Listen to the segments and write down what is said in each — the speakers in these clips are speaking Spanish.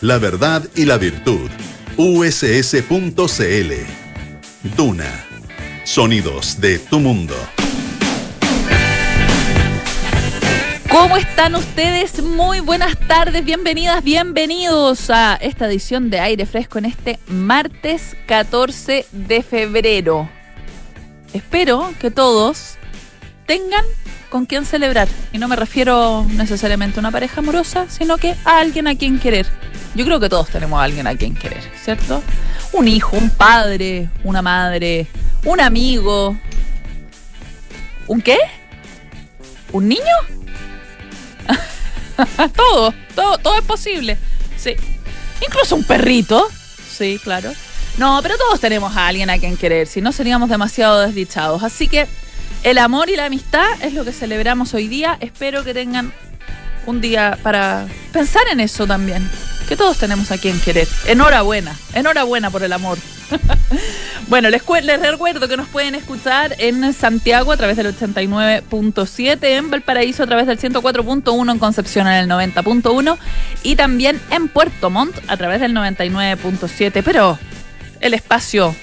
la verdad y la virtud. uss.cl. Duna. Sonidos de tu mundo. ¿Cómo están ustedes? Muy buenas tardes, bienvenidas, bienvenidos a esta edición de Aire Fresco en este martes 14 de febrero. Espero que todos tengan con quien celebrar. Y no me refiero necesariamente a una pareja amorosa, sino que a alguien a quien querer. Yo creo que todos tenemos a alguien a quien querer, ¿cierto? Un hijo, un padre, una madre, un amigo. ¿Un qué? ¿Un niño? todo, todo, todo es posible. Sí. Incluso un perrito. Sí, claro. No, pero todos tenemos a alguien a quien querer, si no seríamos demasiado desdichados. Así que el amor y la amistad es lo que celebramos hoy día. Espero que tengan un día para pensar en eso también. Que todos tenemos a quien querer. Enhorabuena, enhorabuena por el amor. bueno, les, les, recuerdo que nos pueden escuchar en Santiago a través del 89.7, en Valparaíso a través del 104.1, en Concepción en el 90.1 y también en Puerto Montt a través del 99.7. Pero el espacio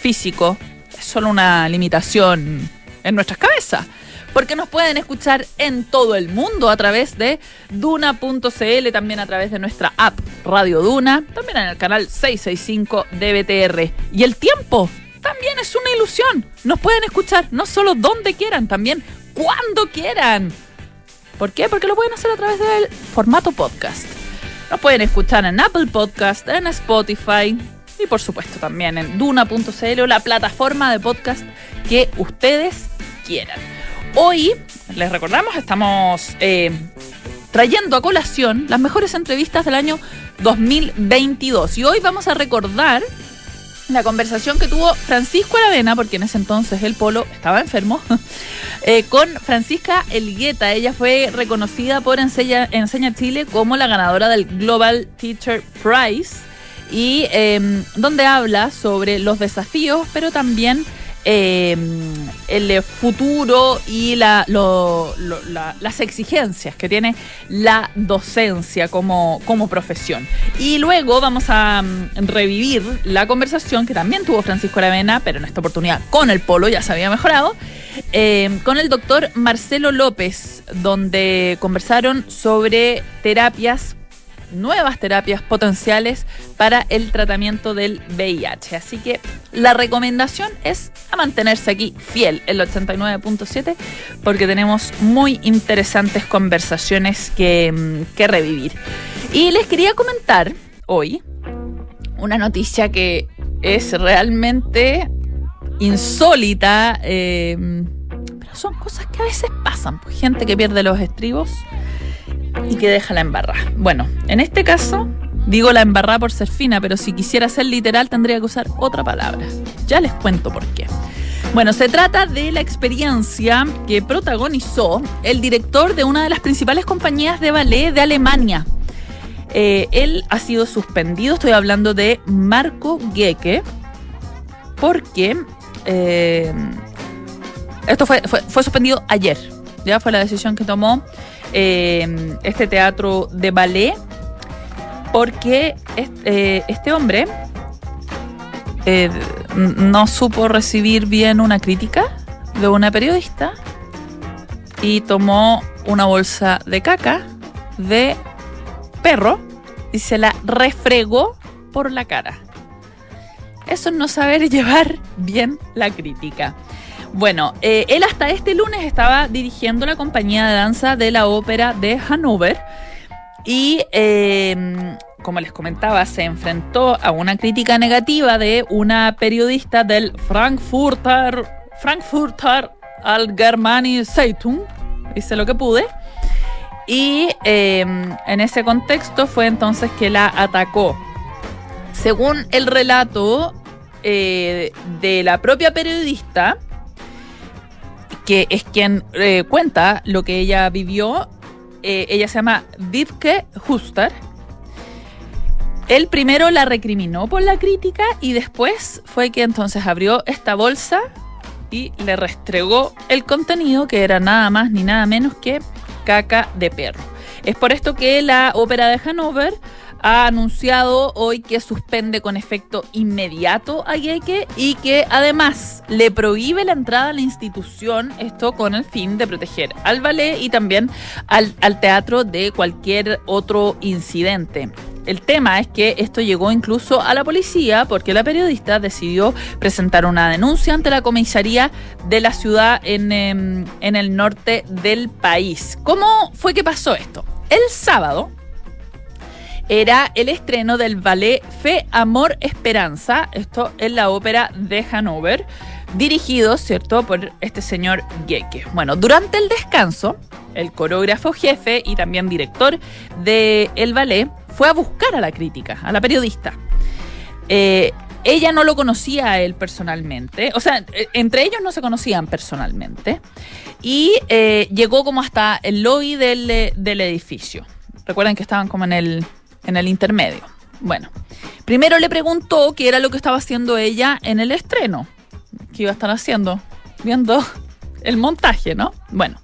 físico es solo una limitación en nuestras cabezas. Porque nos pueden escuchar en todo el mundo a través de duna.cl, también a través de nuestra app Radio Duna, también en el canal 665 de Y el tiempo también es una ilusión. Nos pueden escuchar no solo donde quieran, también cuando quieran. ¿Por qué? Porque lo pueden hacer a través del formato podcast. Nos pueden escuchar en Apple Podcast, en Spotify y por supuesto también en duna.cl la plataforma de podcast que ustedes quieran. Hoy, les recordamos, estamos eh, trayendo a colación las mejores entrevistas del año 2022. Y hoy vamos a recordar la conversación que tuvo Francisco Aravena, porque en ese entonces el polo estaba enfermo, eh, con Francisca Elgueta. Ella fue reconocida por Enseña, Enseña Chile como la ganadora del Global Teacher Prize y em, donde habla sobre los desafíos, pero también eh, el futuro y la, las exigencias que tiene la docencia como, como profesión. Y luego vamos a mm, revivir la conversación que también tuvo Francisco Aravena, pero en esta oportunidad con el polo, ya se había mejorado, eh, con el doctor Marcelo López, donde conversaron sobre terapias nuevas terapias potenciales para el tratamiento del VIH. Así que la recomendación es a mantenerse aquí fiel el 89.7 porque tenemos muy interesantes conversaciones que, mm, que, revivir. Y les quería comentar hoy una noticia que es realmente insólita, eh, pero son cosas que a veces pasan. Pues, gente que pierde los estribos y que deja la embarra. Bueno, en este caso digo la embarra por ser fina, pero si quisiera ser literal tendría que usar otra palabra. Ya les cuento por qué. Bueno, se trata de la experiencia que protagonizó el director de una de las principales compañías de ballet de Alemania. Eh, él ha sido suspendido, estoy hablando de Marco Gecke, porque eh, esto fue, fue suspendido ayer, ya fue la decisión que tomó eh, este teatro de ballet, porque este, este hombre eh, no supo recibir bien una crítica de una periodista y tomó una bolsa de caca de perro y se la refregó por la cara. Eso es no saber llevar bien la crítica. Bueno, eh, él hasta este lunes estaba dirigiendo la compañía de danza de la ópera de Hannover y, em, como les comentaba, se enfrentó a una crítica negativa de una periodista del Frankfurter, Frankfurter Allgemeine Zeitung, hice lo que pude, y em, en ese contexto fue entonces que la atacó. Según el relato eh, de la propia periodista, que es quien eh, cuenta lo que ella vivió. Eh, ella se llama Vivke Huster. Él primero la recriminó por la crítica y después fue que entonces abrió esta bolsa y le restregó el contenido que era nada más ni nada menos que caca de perro. Es por esto que la ópera de Hanover ha anunciado hoy que suspende con efecto inmediato a Yeke y que además le prohíbe la entrada a la institución, esto con el fin de proteger al ballet y también al, al teatro de cualquier otro incidente. El tema es que esto llegó incluso a la policía porque la periodista decidió presentar una denuncia ante la comisaría de la ciudad en, em, en el norte del país. ¿Cómo fue que pasó esto? El sábado, era el estreno del ballet Fe, Amor, Esperanza, esto en la ópera de Hanover, dirigido, ¿cierto?, por este señor Geke. Bueno, durante el descanso, el coreógrafo jefe y también director del el ballet fue a buscar a la crítica, a la periodista. Eh, ella no lo conocía a él personalmente, o sea, eh, entre ellos no se conocían personalmente, y eh, llegó como hasta el lobby del, del edificio. Recuerden que estaban como en el en el intermedio. Bueno, primero le preguntó qué era lo que estaba haciendo ella en el estreno. ¿Qué iba a estar haciendo? Viendo el montaje, ¿no? Bueno,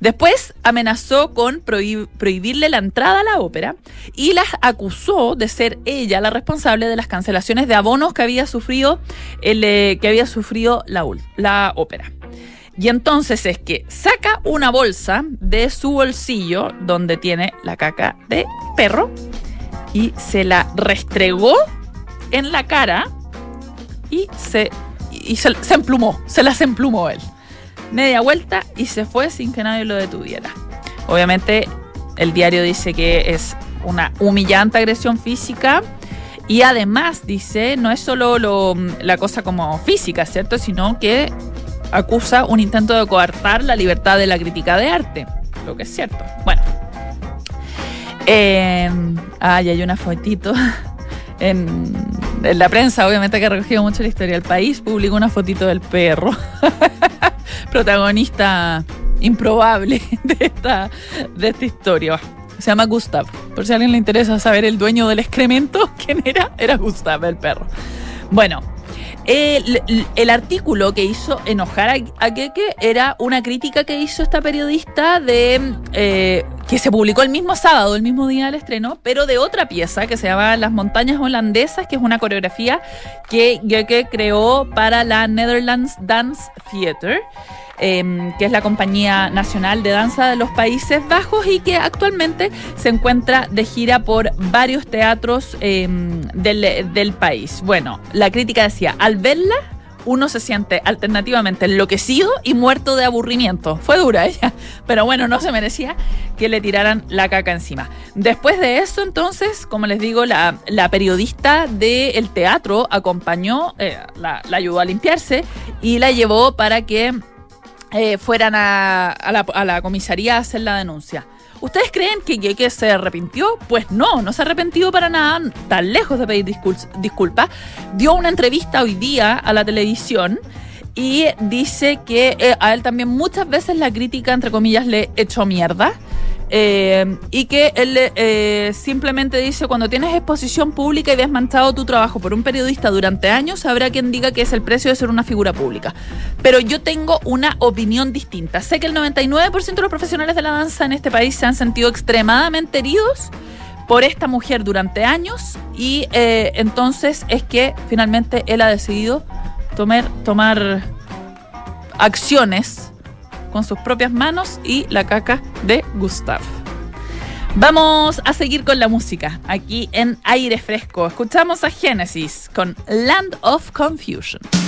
después amenazó con prohibirle la entrada a la ópera y las acusó de ser ella la responsable de las cancelaciones de abonos que había sufrido, el, eh, que había sufrido la, la ópera. Y entonces es que saca una bolsa de su bolsillo donde tiene la caca de perro y se la restregó en la cara y se, y se, emplumó, se las emplumó él. Media vuelta y se fue sin que nadie lo detuviera. Obviamente el diario dice que es una humillante agresión física y además dice, no es solo lo, la cosa como física, ¿cierto? Sino que acusa un intento de coartar la libertad de la crítica de arte, lo que es cierto. Bueno, eh, ah, hay una fotito. En, la prensa, obviamente, que ha recogido mucho la historia del país, publicó una fotito del perro. Protagonista improbable de esta, de esta historia. Se llama Gustav. Por si a alguien le interesa saber el dueño del excremento, ¿quién era? Era Gustav, el perro. Bueno, el, artículo que hizo enojar a, Keke era una crítica que hizo esta periodista de eh, que se publicó el mismo sábado, el mismo día del estreno, pero de otra pieza que se llama Las montañas holandesas, que es una coreografía que Keke creó para la Netherlands Dance Theatre. Em, que es la compañía nacional de danza de los Países Bajos y que actualmente se encuentra de gira por varios teatros em, del, país. Bueno, la crítica decía, al verla uno se siente alternativamente enloquecido y muerto de aburrimiento. Fue dura ella, pero bueno, no se merecía que le tiraran la caca encima. Después de eso, entonces, como les digo, la, periodista del teatro acompañó, eh, la ayudó a limpiarse y la llevó para que eh, fueran a, la, comisaría a hacer la denuncia. ¿Ustedes creen que Yeke se arrepintió? Pues no, no se ha arrepentido para nada, tan lejos de pedir disculpas. Dio una entrevista hoy día a la televisión y dice que eh, a él también muchas veces la crítica, entre comillas, le echó mierda. Eh, y que él eh, simplemente dice, cuando tienes exposición pública y desmanchado tu trabajo por un periodista durante años, habrá quien diga que es el precio de ser una figura pública. Pero yo tengo una opinión distinta. Sé que el 99% de los profesionales de la danza en este país se han sentido extremadamente heridos por esta mujer durante años y eh, entonces es que finalmente él ha decidido tomar, tomar acciones con sus propias manos y la caca de Gustav. Vamos a seguir con la música aquí en aire fresco. Escuchamos a Genesis con Land of Confusion.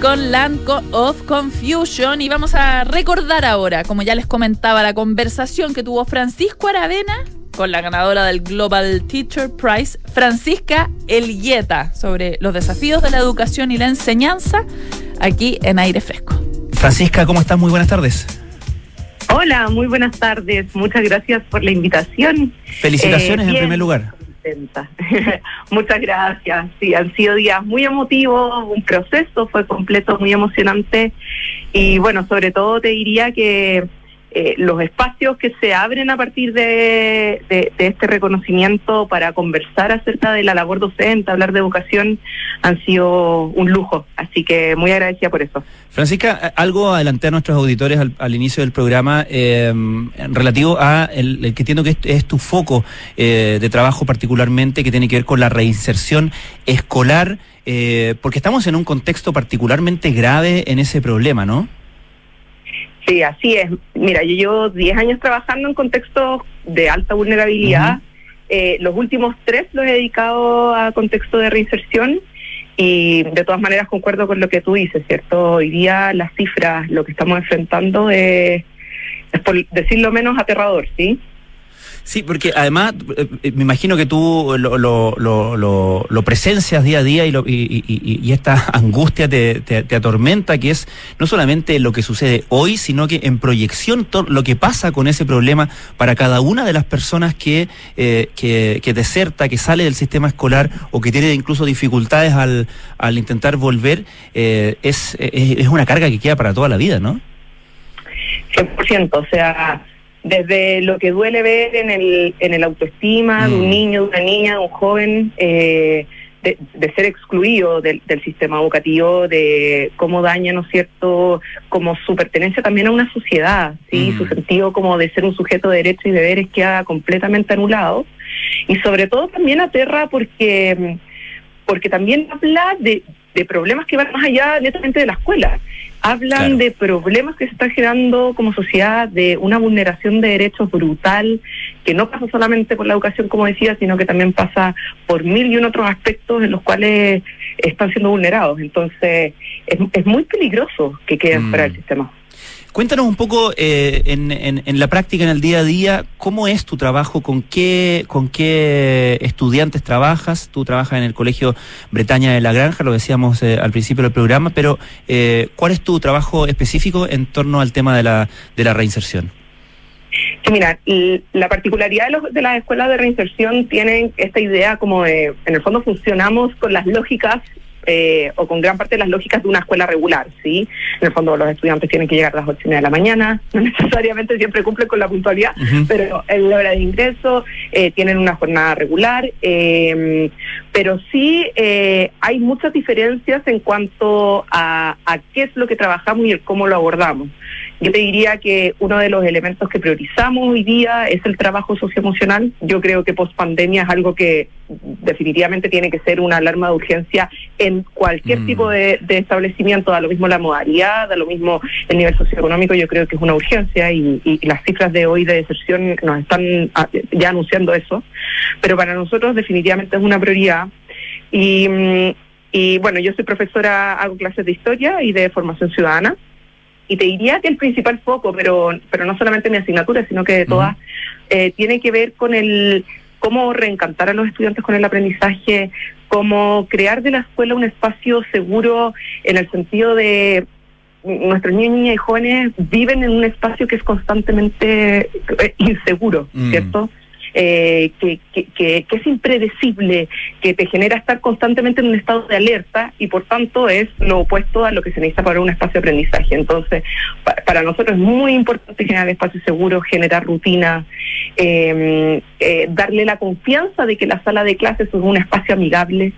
Con Land of Confusion y vamos a recordar ahora, como ya les comentaba, la conversación que tuvo Francisco Aravena con la ganadora del Global Teacher Prize, Francisca Elieta, sobre los desafíos de la educación y la enseñanza aquí en Aire Fresco. Francisca, ¿cómo estás? Muy buenas tardes. Hola, muy buenas tardes. Muchas gracias por la invitación. Felicitaciones en eh, primer lugar. Muchas gracias. Sí, han sido días muy emotivos, un proceso fue completo, muy emocionante. Y bueno, sobre todo te diría que eh, los espacios que se abren a partir de, este reconocimiento para conversar acerca de la labor docente, hablar de educación, han sido un lujo. Así que muy agradecida por eso. Francisca, algo adelanté a nuestros auditores al, inicio del programa eh, relativo a el, que entiendo que es, tu foco eh, de trabajo particularmente, que tiene que ver con la reinserción escolar, porque estamos en un contexto particularmente grave en ese problema, ¿no? Sí, así es. Mira, yo llevo 10 años trabajando en contextos de alta vulnerabilidad. Eh, los últimos tres los he dedicado a contexto de reinserción y de todas maneras concuerdo con lo que tú dices, ¿cierto? Hoy día las cifras, lo que estamos enfrentando es, es por decirlo menos aterrador, ¿sí? Sí, porque además eh, eh, me imagino que tú lo, lo, lo, lo presencias día a día y, y, y, esta angustia te, te, atormenta, que es no solamente lo que sucede hoy, sino que en proyección lo que pasa con ese problema para cada una de las personas que, eh, que, que, deserta, que sale del sistema escolar o que tiene incluso dificultades al, al intentar volver, es, es, es una carga que queda para toda la vida, ¿no? 100%, o sea desde lo que duele ver en el, en el autoestima de un mm. niño, de una niña, de un joven, eh, de, ser excluido del, sistema educativo, de cómo daña, ¿no es cierto?, como su pertenencia también a una sociedad, ¿sí? Mm. Su sentido como de ser un sujeto de derechos y deberes queda completamente anulado. Y sobre todo también aterra porque, porque también habla de, de problemas que van más allá netamente de la escuela hablan de problemas que se están generando como sociedad, de una vulneración de derechos brutal, que no pasa solamente por la educación, como decía, sino que también pasa por mil y un otros aspectos en los cuales están siendo vulnerados. Entonces, es, es muy peligroso que queden para el mm. sistema. Cuéntanos un poco eh, en, la práctica, en el día a día, cómo es tu trabajo, con qué, con qué estudiantes trabajas. Tú trabajas en el Colegio Bretaña de la Granja, lo decíamos eh, al principio del programa, pero eh, ¿cuál es tu trabajo específico en torno al tema de la, de la reinserción? Sí, mira, la particularidad de, los, de las escuelas de reinserción tienen esta idea como de, en el fondo funcionamos con las lógicas eh, o con gran parte de las lógicas de una escuela regular, ¿sí? En el fondo los estudiantes tienen que llegar a las ocho y media de la mañana, no necesariamente siempre cumplen con la puntualidad, pero en la hora de ingreso eh, tienen una jornada regular, eh, pero sí hay muchas diferencias en cuanto a, a qué es lo que trabajamos y el cómo lo abordamos. Yo te diría que uno de los elementos que priorizamos hoy día es el trabajo socioemocional. Yo creo que post pandemia es algo que definitivamente tiene que ser una alarma de urgencia en cualquier mm. tipo de, establecimiento, da lo mismo la modalidad, da lo mismo el nivel socioeconómico, yo creo que es una urgencia y, las cifras de hoy de deserción nos están ah, ya anunciando eso, pero para nosotros definitivamente es una prioridad. Y, mm, y bueno, yo soy profesora, hago clases de historia y de formación ciudadana y te diría que el principal foco, pero, pero no solamente mi asignatura, sino que de todas, eh, tiene que ver con el cómo reencantar a los estudiantes con el aprendizaje, cómo crear de la escuela un espacio seguro en el sentido de nuestros niños, niñas y jóvenes viven en un espacio que es constantemente eh, inseguro, mm. ¿cierto? Eh, que, que, que, es impredecible, que te genera estar constantemente en un estado de alerta y por tanto es lo opuesto a lo que se necesita para un espacio de aprendizaje. Entonces, para nosotros es muy importante generar espacios seguros, generar rutina, em, eh, darle la confianza de que la sala de clases es un espacio amigable,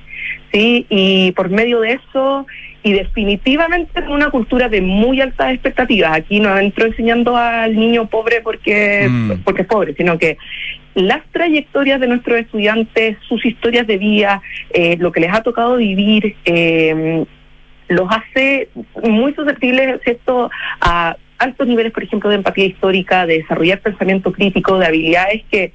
¿sí? Y por medio de eso y definitivamente una cultura de muy altas expectativas. Aquí no entro enseñando al niño pobre porque, mm. porque es pobre, sino que las trayectorias de nuestros estudiantes, sus historias de vida, eh, lo que les ha tocado vivir, eh, los hace muy susceptibles, ¿cierto?, a altos niveles, por ejemplo, de empatía histórica, de desarrollar pensamiento crítico, de habilidades que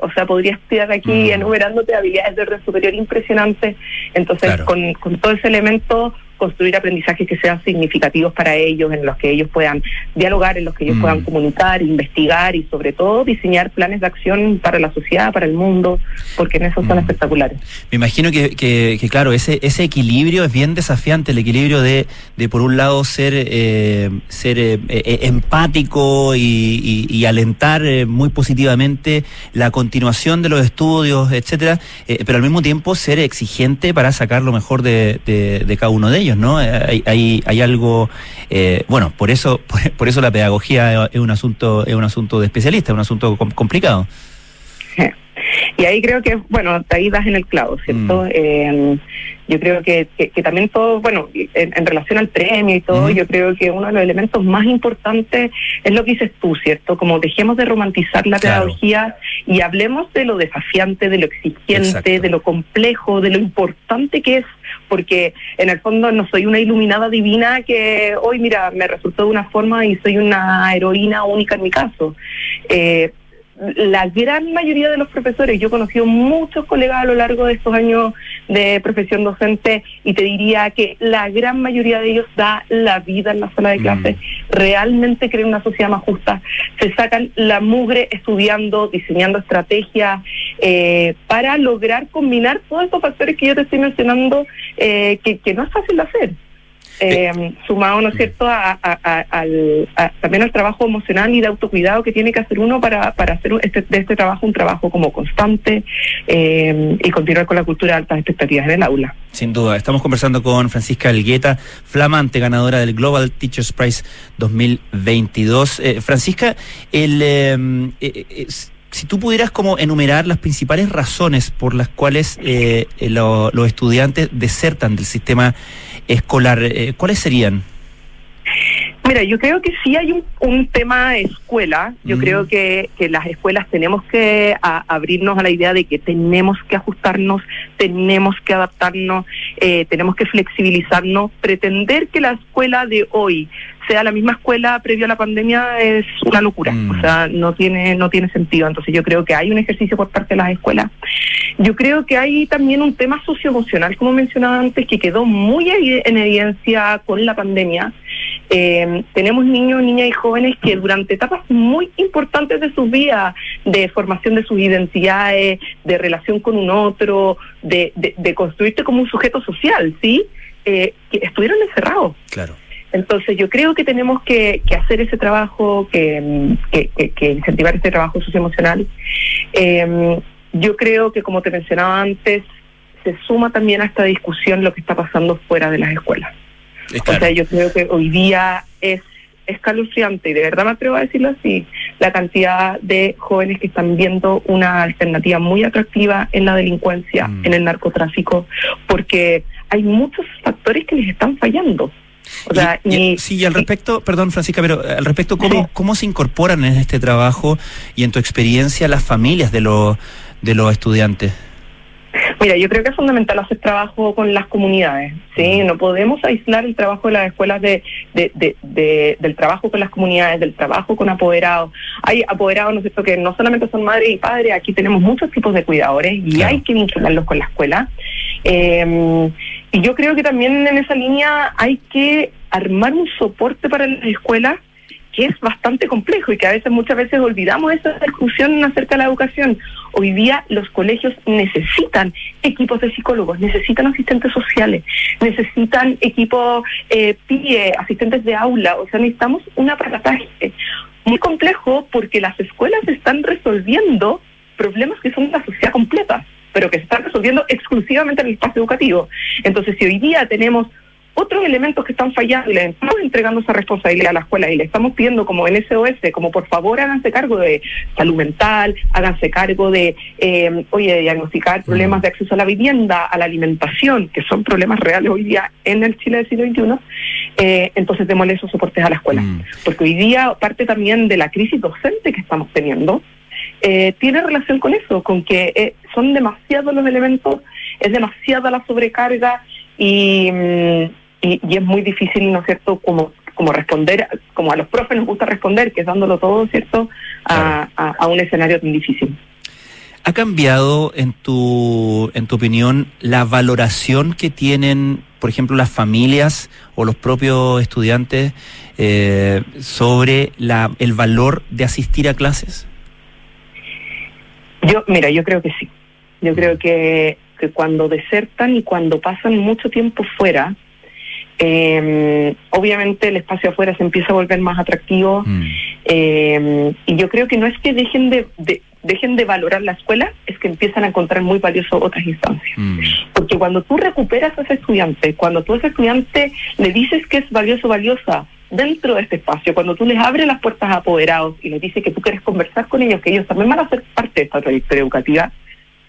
o sea, podría estudiar aquí mm. enumerándote habilidades de orden superior impresionantes. Entonces, con, con todo ese elemento construir aprendizajes que sean significativos para ellos, en los que ellos puedan dialogar, en los que ellos Mm. puedan comunicar, investigar y sobre todo diseñar planes de acción para la sociedad, para el mundo, porque en eso son Mm. espectaculares. Me imagino que, que, que, claro, ese, ese equilibrio es bien desafiante, el equilibrio de, de por un lado ser, eh, ser eh, eh, empático y, y- y alentar eh, muy positivamente la continuación de los estudios, etcétera, pero al mismo tiempo ser exigente para sacar lo mejor de, de- de cada uno de ellos, ¿no? Eh, Hay, hay, hay algo, eh, bueno, por eso, por, por eso la pedagogía es un asunto, es un asunto de especialista, es un asunto com- complicado. Y ahí creo que, bueno, ahí das en el clavo, ¿cierto? Mm. Eh, yo creo que, que, que también todo, bueno, en, en relación al premio y todo, Ujú. yo creo que uno de los elementos más importantes es lo que dices tú, ¿cierto? Como dejemos de romantizar la Claro. pedagogía y hablemos de lo desafiante, de lo exigente, Exacto. de lo complejo, de lo importante que es, porque en el fondo no soy una iluminada divina que hoy, mira, me resultó de una forma y soy una heroína única en mi caso. Eh, la gran mayoría de los profesores, yo he conocido muchos colegas a lo largo de estos años de profesión docente y te diría que la gran mayoría de ellos da la vida en la sala de Mm. clases, realmente creen una sociedad más justa, se sacan la mugre estudiando, diseñando estrategias eh, para lograr combinar todos estos factores que yo te estoy mencionando eh, que, que no es fácil de hacer. Eh, sumado, ¿no es cierto?, a, a- a- al, a- también al trabajo emocional y de autocuidado que tiene que hacer uno para, para hacer este, de este trabajo un trabajo como constante eh, y continuar con la cultura de altas expectativas en el aula. Sin duda, estamos conversando con Francisca Algueta, flamante ganadora del Global Teachers Prize 2022. Eh, Francisca, el, eh, eh, si tú pudieras como enumerar las principales razones por las cuales eh, eh, lo- los estudiantes desertan del sistema escolar, eh, ¿cuáles serían? Mira, yo creo que sí hay un, un tema escuela. Yo Mm. creo que, que las escuelas tenemos que a- abrirnos a la idea de que tenemos que ajustarnos, tenemos que adaptarnos, eh, tenemos que flexibilizarnos. Pretender que la escuela de hoy sea la misma escuela previo a la pandemia es una locura. Mm. O sea, no tiene no tiene sentido. Entonces yo creo que hay un ejercicio por parte de las escuelas. Yo creo que hay también un tema socioemocional, como mencionaba antes, que quedó muy en evidencia con la pandemia. Eh, tenemos niños, niñas y jóvenes que durante etapas muy importantes de sus vidas, de formación de sus identidades, de relación con un otro, de, de, de construirte como un sujeto social, ¿sí? Eh, que estuvieron encerrados. Claro. Entonces yo creo que tenemos que, que hacer ese trabajo, que, que, que- que incentivar este trabajo socioemocional. Eh, yo creo que, como te mencionaba antes, se suma también a esta discusión lo que está pasando fuera de las escuelas. Es O sea, yo creo que hoy día es escalofriante, y de verdad me atrevo a decirlo así, la cantidad de jóvenes que están viendo una alternativa muy atractiva en la delincuencia, Mm. en el narcotráfico, porque hay muchos factores que les están fallando. O sea, Y- sí, y al respecto, perdón Francisca, pero al respecto, ¿cómo, Sí. ¿cómo se incorporan en este trabajo y en tu experiencia las familias de los, de los estudiantes? Mira, yo creo que es fundamental hacer trabajo con las comunidades, ¿sí? No podemos aislar el trabajo de las escuelas de, de- de- de- del trabajo con las comunidades, del trabajo con apoderados. Hay apoderados, ¿no es cierto?, que no solamente son madres y padres, aquí tenemos muchos tipos de cuidadores y Claro. hay que vincularlos con la escuela. Eh, y yo creo que también en esa línea hay que armar un soporte para las escuelas que es bastante complejo y que a veces muchas veces olvidamos esa discusión acerca de la educación. Hoy día los colegios necesitan equipos de psicólogos, necesitan asistentes sociales, necesitan equipos eh, PIE, asistentes de aula, o sea, necesitamos un aparataje muy complejo porque las escuelas están resolviendo problemas que son de la sociedad completa, pero que se están resolviendo exclusivamente en el espacio educativo. Entonces, si hoy día tenemos otros elementos que están fallando y le estamos entregando esa responsabilidad a la escuela y le estamos pidiendo como en SOS, como por favor háganse cargo de salud mental, háganse cargo de, eh, oye, de diagnosticar problemas de acceso a la vivienda, a la alimentación, que son problemas reales hoy día en el Chile del siglo XXI, eh, entonces démosle esos soportes a la escuela. Mm. Porque hoy día parte también de la crisis docente que estamos teniendo, eh, tiene relación con eso, con que eh, son demasiados los elementos, es demasiada la sobrecarga y, mm, y, y es muy difícil, ¿no es cierto?, como, como responder, como a los profes nos gusta responder, que es dándolo todo, ¿cierto?, a, a, a un escenario tan difícil. ¿Ha cambiado, en tu, en tu opinión, la valoración que tienen por ejemplo, las familias o los propios estudiantes eh, sobre la, el valor de asistir a clases? Yo, mira, yo creo que sí. Yo creo que, que cuando desertan y cuando pasan mucho tiempo fuera, eh, obviamente el espacio afuera se empieza a volver más atractivo Mm. eh, y yo creo que no es que dejen de, de- dejen de valorar la escuela, es que empiezan a encontrar muy valioso otras instancias. Mm. Porque cuando tú recuperas a ese estudiante, cuando tú a ese estudiante le dices que es valioso, valiosa dentro de este espacio, cuando tú les abres las puertas a apoderados y les dices que tú quieres conversar con ellos, que ellos también van a ser parte de esta trayectoria educativa,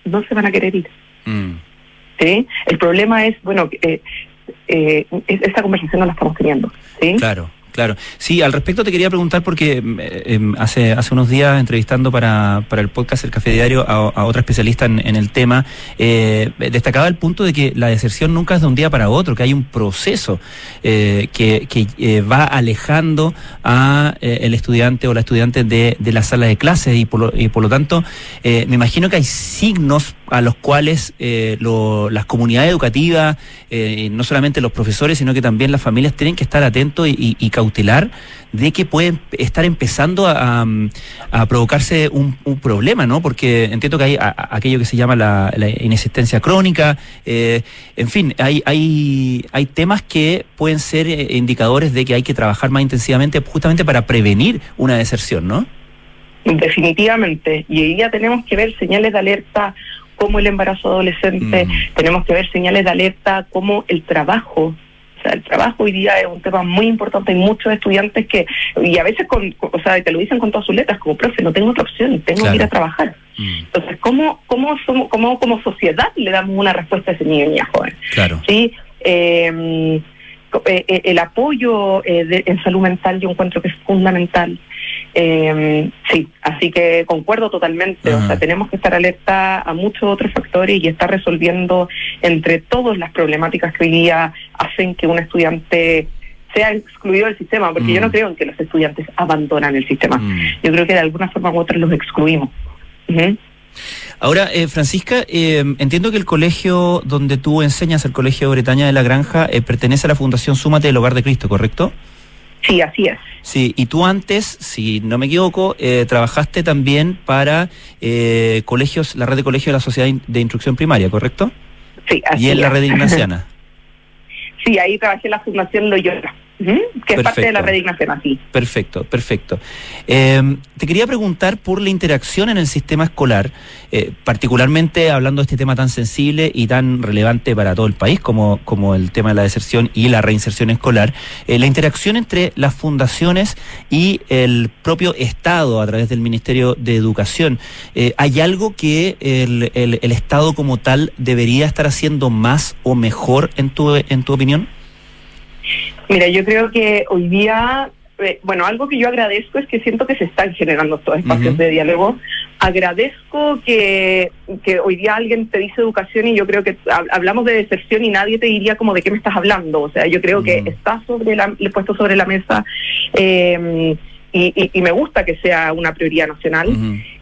no se van a querer ir. Mm. ¿sí? El problema es, bueno, eh, eh, es- esta conversación no la estamos teniendo. ¿sí? Claro, claro. Sí, al respecto te quería preguntar porque eh, em, hace, hace unos días entrevistando para, para el podcast El Café Diario a, otra especialista en, en el tema, eh, destacaba el punto de que la deserción nunca es de un día para otro, que hay un proceso eh, que, que eh, va alejando a eh, el estudiante o la estudiante de, de la sala de clases y por lo, y por lo tanto me imagino que hay signos a los cuales eh, lo- las comunidades educativas, eh, no solamente los profesores, sino que también las familias tienen que estar atentos y, y- cautelar de que pueden estar empezando a, a- provocarse un, un problema, ¿no? Porque entiendo que hay aquello que se llama la, la inexistencia crónica, eh, en fin, hay, hay, hay temas que pueden ser eh, indicadores de que hay que trabajar más intensivamente justamente para prevenir una deserción, ¿no? Definitivamente. Y hoy día tenemos que ver señales de alerta como el embarazo adolescente, Mm. tenemos que ver señales de alerta como el trabajo. O sea, el trabajo hoy día es un tema muy importante. Hay muchos estudiantes que, y a veces, con, o sea, te lo dicen con todas sus letras, como profe, no tengo otra opción, tengo Claro. que ir a trabajar. Entonces, ¿cómo, cómo, somos, cómo como sociedad le damos una respuesta a ese niño y niña joven? Claro. ¿sí? Eh, co- eh, eh, el apoyo eh, de- en salud mental yo encuentro que es fundamental. Eh, sí, así que concuerdo totalmente. O sea, tenemos que estar alerta a muchos otros factores y estar resolviendo entre todos las problemáticas que hoy día hacen que un estudiante sea excluido del sistema, porque yo Mm. no creo en que los estudiantes abandonan el sistema. Mm. Yo creo que de alguna forma u otra los excluimos. Ujú. Ahora, eh, Francisca, eh, entiendo que el colegio donde tú enseñas, el Colegio Bretaña de la Granja, eh, pertenece a la Fundación Súmate del Hogar de Cristo, ¿correcto? Sí, así es. Sí, y tú antes, si no me equivoco, eh, trabajaste también para eh, colegios, la red de colegios de la Sociedad de Instrucción Primaria, ¿correcto? Sí, así Y en la red ignaciana. Sí, ahí trabajé en la Fundación Loyola, que es parte de la Perfecto. red Ignaciana, sí. Perfecto, perfecto. Eh, te quería preguntar por la interacción en el sistema escolar, eh, particularmente hablando de este tema tan sensible y tan relevante para todo el país como, como el tema de la deserción y la reinserción escolar, eh, la interacción entre las fundaciones y el propio Estado a través del Ministerio de Educación. Eh, ¿Hay algo que el, el- el Estado como tal debería estar haciendo más o mejor en tu, en tu opinión? Mira, yo creo que hoy día, eh, bueno, algo que yo agradezco es que siento que se están generando estos espacios de diálogo. Agradezco que, que hoy día alguien te dice educación y yo creo que hab- hablamos de deserción y nadie te diría como de qué me estás hablando. O sea, yo creo que está sobre la, puesto sobre la mesa eh, y, y- y me gusta que sea una prioridad nacional.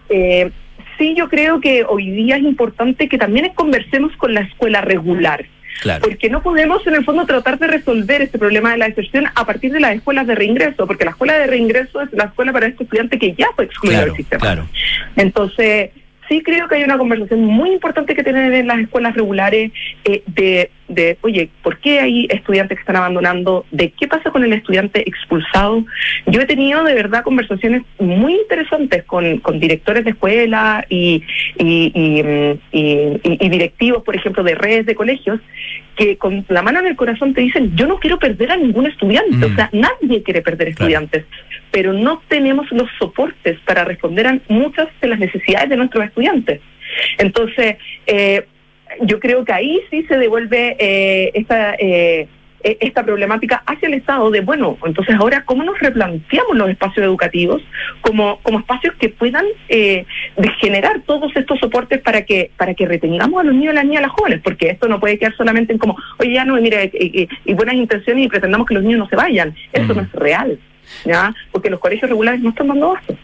Eh, sí, yo creo que hoy día es importante que también conversemos con la escuela regular, Claro. porque no podemos en el fondo tratar de resolver este problema de la deserción a partir de las escuelas de reingreso, porque la escuela de reingreso es la escuela para este estudiante que ya fue excluido Claro, del sistema. claro. Entonces, sí creo que hay una conversación muy importante que tener en las escuelas regulares eh, de, de, oye, ¿por qué hay estudiantes que están abandonando? ¿De qué pasa con el estudiante expulsado? Yo he tenido de verdad conversaciones muy interesantes con, con directores de escuela y, y, y, mm, y directivos, por ejemplo, de redes de colegios, que con la mano en el corazón te dicen, yo no quiero perder a ningún estudiante, Mm. o sea, nadie quiere perder Claro. estudiantes, pero no tenemos los soportes para responder a muchas de las necesidades de nuestros estudiantes. Entonces, eh, yo creo que ahí sí se devuelve eh, esta, eh, e- esta problemática hacia el Estado de, bueno, entonces ahora, ¿cómo nos replanteamos los espacios educativos como, como espacios que puedan eh, generar todos estos soportes para que para que retengamos a los niños, a las niñas, a las jóvenes? Porque esto no puede quedar solamente en como, oye, ya no, mire, eh, eh, y buenas intenciones y pretendamos que los niños no se vayan. Eso no es real, ¿ya? Porque los colegios regulares no están dando abasto.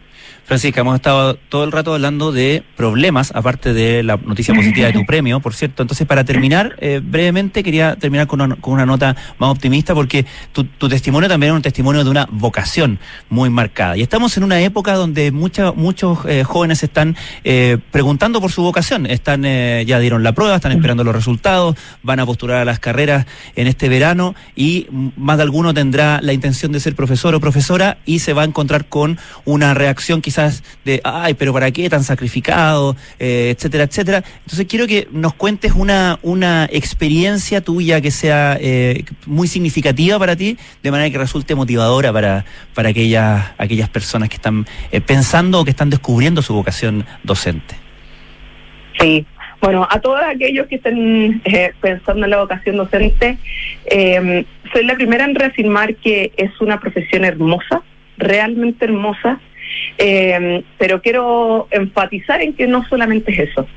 Francisca, hemos estado todo el rato hablando de problemas, aparte de la noticia positiva de tu premio, por cierto. Entonces, para terminar, eh, brevemente, quería terminar con una, con una, nota más optimista, porque tu, tu, testimonio también es un testimonio de una vocación muy marcada. Y estamos en una época donde mucha, muchos eh, jóvenes están eh, preguntando por su vocación. Están, eh, ya dieron la prueba, están esperando los resultados, van a postular a las carreras en este verano y más de alguno tendrá la intención de ser profesor o profesora y se va a encontrar con una reacción quizás de, ay, pero ¿para qué tan sacrificado? Eh, etcétera, etcétera. Entonces quiero que nos cuentes una, una experiencia tuya que sea eh, muy significativa para ti, de manera que resulte motivadora para, para aquellas, aquellas personas que están eh, pensando o que están descubriendo su vocación docente. Sí, bueno, a todos aquellos que estén eh, pensando en la vocación docente, eh, soy la primera en reafirmar que es una profesión hermosa, realmente hermosa, eh, pero quiero enfatizar en que no solamente es eso.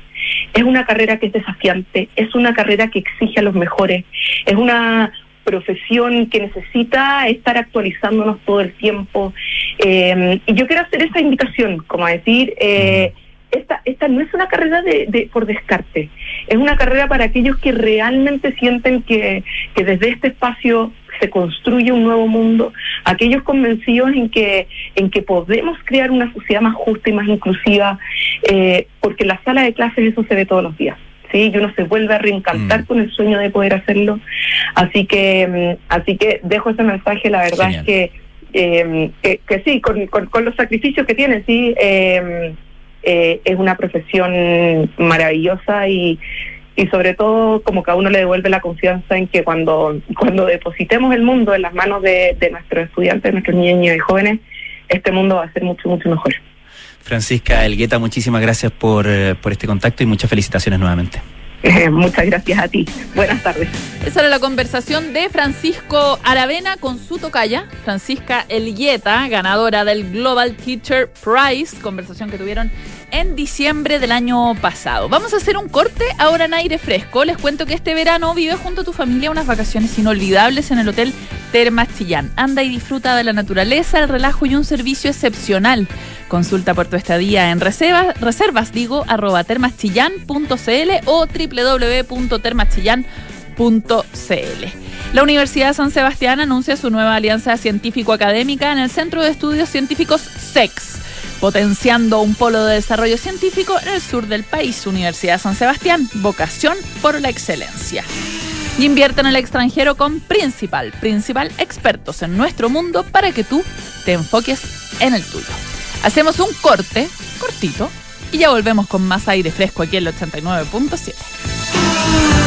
Es una carrera que es desafiante, es una carrera que exige a los mejores, es una profesión que necesita estar actualizándonos todo el tiempo. Eh, y yo quiero hacer esa invitación, como a decir, eh, esta, esta no es una carrera de, de, por descarte, es una carrera para aquellos que realmente sienten que, que desde este espacio se construye un nuevo mundo, aquellos convencidos en que, en que podemos crear una sociedad más justa y más inclusiva, eh, porque en la sala de clases eso se ve todos los días. Sí, y uno se vuelve a reencantar mm. con el sueño de poder hacerlo. Así que, mm, así que dejo ese mensaje, la verdad Genial. es que, eh, que, que, sí, con, con, con, los sacrificios que tiene, sí, eh, eh, es una profesión maravillosa y, y sobre todo como que a uno le devuelve la confianza en que cuando, cuando depositemos el mundo en las manos de, de nuestros estudiantes, de nuestros niños y jóvenes, este mundo va a ser mucho, mucho mejor. Francisca Elgueta, muchísimas gracias por, eh, por este contacto y muchas felicitaciones nuevamente. Eh, muchas gracias a ti. Buenas tardes. Esa era la conversación de Francisco Aravena con su tocaya, Francisca Elgueta, ganadora del Global Teacher Prize, conversación que tuvieron en diciembre del año pasado. Vamos a hacer un corte ahora en aire fresco. Les cuento que este verano vive junto a tu familia unas vacaciones inolvidables en el Hotel Termas Chillán. Anda y disfruta de la naturaleza, el relajo y un servicio excepcional. Consulta por tu estadía en reservas, reservas digo, arroba termaschillán.cl o www.termaschillán.cl. La Universidad San Sebastián anuncia su nueva alianza científico-académica en el Centro de Estudios Científicos SEX potenciando un polo de desarrollo científico en el sur del país. Universidad San Sebastián, vocación por la excelencia. Y invierte en el extranjero con Principal. Principal, expertos en nuestro mundo para que tú te enfoques en el tuyo. Hacemos un corte, cortito, y ya volvemos con más aire fresco aquí en el 89.7.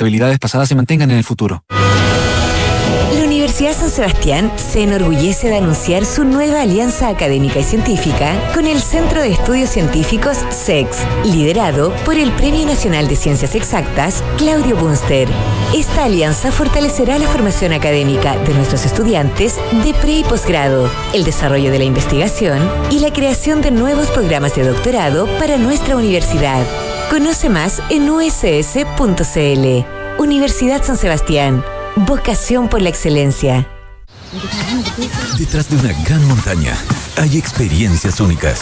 pasadas se mantengan en el futuro. La Universidad San Sebastián se enorgullece de anunciar su nueva alianza académica y científica con el Centro de Estudios Científicos SEX, liderado por el Premio Nacional de Ciencias Exactas, Claudio Bunster. Esta alianza fortalecerá la formación académica de nuestros estudiantes de pre y posgrado, el desarrollo de la investigación y la creación de nuevos programas de doctorado para nuestra universidad. Conoce más en uss.cl. Universidad San Sebastián. Vocación por la excelencia. Detrás de una gran montaña hay experiencias únicas.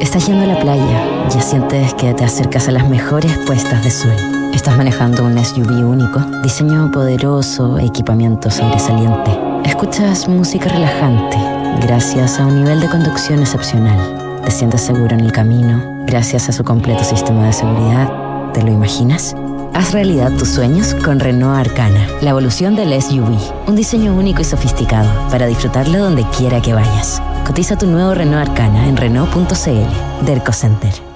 Estás yendo a la playa, ya sientes que te acercas a las mejores puestas de sol. Estás manejando un SUV único, diseño poderoso, equipamiento sobresaliente. Escuchas música relajante gracias a un nivel de conducción excepcional. Te sientes seguro en el camino, gracias a su completo sistema de seguridad. ¿Te lo imaginas? Haz realidad tus sueños con Renault Arcana, la evolución del SUV. Un diseño único y sofisticado para disfrutarlo donde quiera que vayas. Cotiza tu nuevo Renault Arcana en Renault.cl. Derco Center.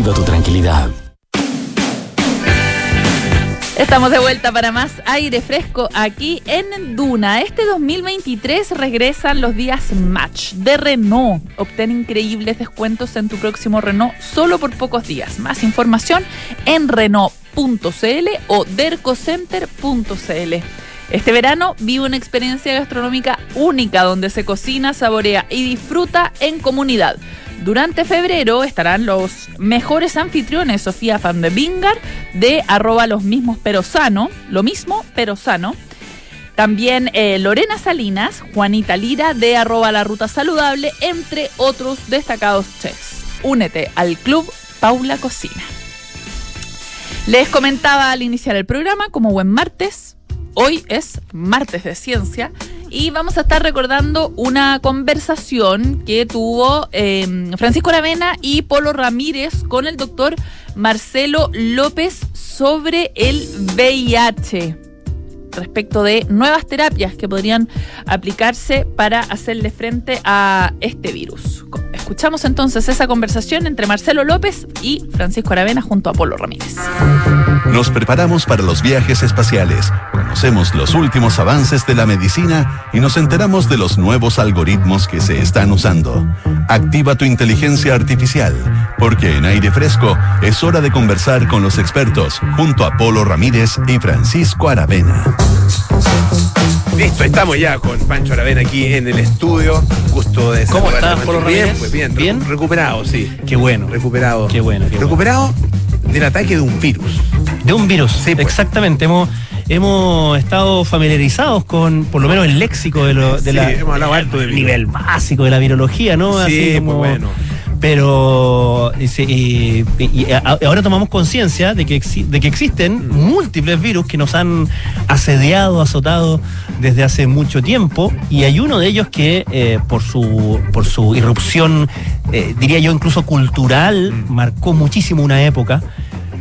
tu tranquilidad. Estamos de vuelta para más aire fresco aquí en Duna. Este 2023 regresan los días Match de Renault. Obtén increíbles descuentos en tu próximo Renault solo por pocos días. Más información en Renault.cl o dercocenter.cl. Este verano vive una experiencia gastronómica única donde se cocina, saborea y disfruta en comunidad. Durante febrero estarán los mejores anfitriones Sofía Van de Vingar de arroba los mismos pero sano, lo mismo pero sano. También eh, Lorena Salinas, Juanita Lira de arroba la ruta saludable, entre otros destacados chefs. Únete al club Paula Cocina. Les comentaba al iniciar el programa, como buen martes, hoy es martes de ciencia y vamos a estar recordando una conversación que tuvo eh, Francisco Aravena y Polo Ramírez con el doctor Marcelo López sobre el VIH respecto de nuevas terapias que podrían aplicarse para hacerle frente a este virus. Escuchamos entonces esa conversación entre Marcelo López y Francisco Aravena junto a Polo Ramírez. Nos preparamos para los viajes espaciales, conocemos los últimos avances de la medicina y nos enteramos de los nuevos algoritmos que se están usando. Activa tu inteligencia artificial, porque en aire fresco es hora de conversar con los expertos junto a Polo Ramírez y Francisco Aravena. Listo, estamos ya con Pancho Aravena aquí en el estudio. Gusto de ¿Cómo estás. Polo Bien, pues bien, ¿Bien? recuperado, sí. Qué bueno. Recuperado. Qué bueno, qué bueno. recuperado del ataque de un virus. De un virus, Sí, pues. exactamente. Hemos, hemos estado familiarizados con, por lo menos, el léxico de, lo, de Sí, la, hemos hablado harto de virus. nivel básico de la virología, ¿no? Sí, como- pues bueno. Pero y se- y- ahora tomamos conciencia de que exi- de que existen Mm. múltiples virus que nos han asediado, azotado desde hace mucho tiempo y hay uno de ellos que eh, por su por su irrupción, eh, diría yo incluso cultural, Mm. marcó muchísimo una época.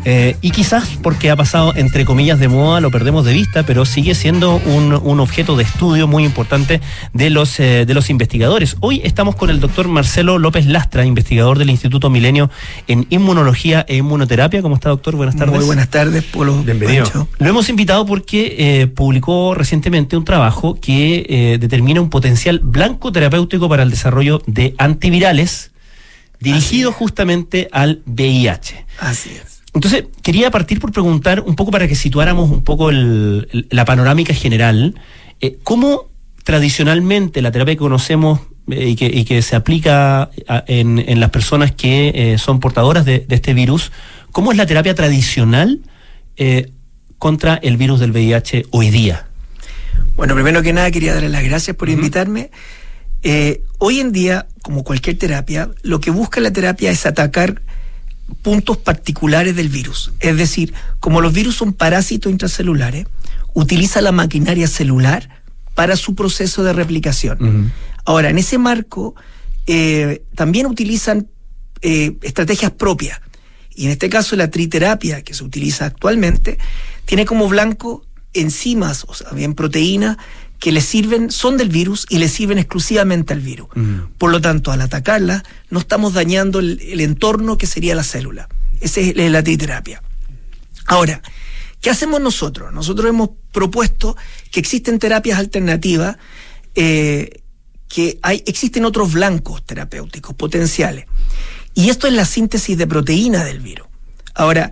Eh, y quizás porque ha pasado entre comillas de moda, lo perdemos de vista, pero sigue siendo un, un objeto de estudio muy importante de los, eh, de los investigadores. Hoy estamos con el doctor Marcelo López Lastra, investigador del Instituto Milenio en Inmunología e Inmunoterapia. ¿Cómo está, doctor? Buenas tardes. Muy buenas tardes, Polo. Bienvenido. Pancho. Lo hemos invitado porque eh, publicó recientemente un trabajo que eh, determina un potencial blanco terapéutico para el desarrollo de antivirales dirigido justamente al VIH. Así es. Entonces, quería partir por preguntar un poco para que situáramos un poco el- el- la panorámica general. eh, ¿Cómo tradicionalmente la terapia que conocemos eh, y, que, y que se aplica a- en, en las personas que eh, son portadoras de, de este virus, cómo es la terapia tradicional contra el virus del VIH hoy día? Bueno, primero que nada quería darle las gracias por invitarme. Hoy en día, como cualquier terapia, lo que busca la terapia es atacar puntos particulares del virus. Es decir, como los virus son parásitos intracelulares, utiliza la maquinaria celular para su proceso de replicación. Ahora, en ese marco, eh, también utilizan eh, estrategias propias. Y en este caso, la triterapia que se utiliza actualmente tiene como blanco enzimas, o sea, bien proteínas, que le sirven, son del virus y le sirven exclusivamente al virus. Por lo tanto, al atacarla, no estamos dañando el, el entorno que sería la célula. Esa es la triterapia. Ahora, ¿qué hacemos nosotros? Nosotros hemos propuesto que existen terapias alternativas, eh, que hay, existen otros blancos terapéuticos potenciales. Y esto es la síntesis de proteína del virus. Ahora,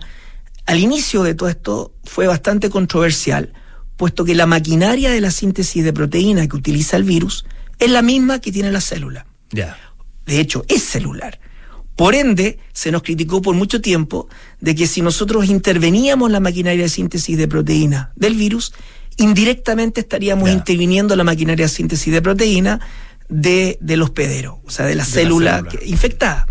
al inicio de todo esto fue bastante controversial, puesto que la maquinaria de la síntesis de proteína que utiliza el virus es la misma que tiene la célula. Ya. De hecho, es celular. Por ende, se nos criticó por mucho tiempo de que si nosotros interveníamos en la maquinaria de síntesis de proteína del virus, indirectamente estaríamos interviniendo en la maquinaria de síntesis de proteína de, del hospedero, o sea, de la De la célula, infectada.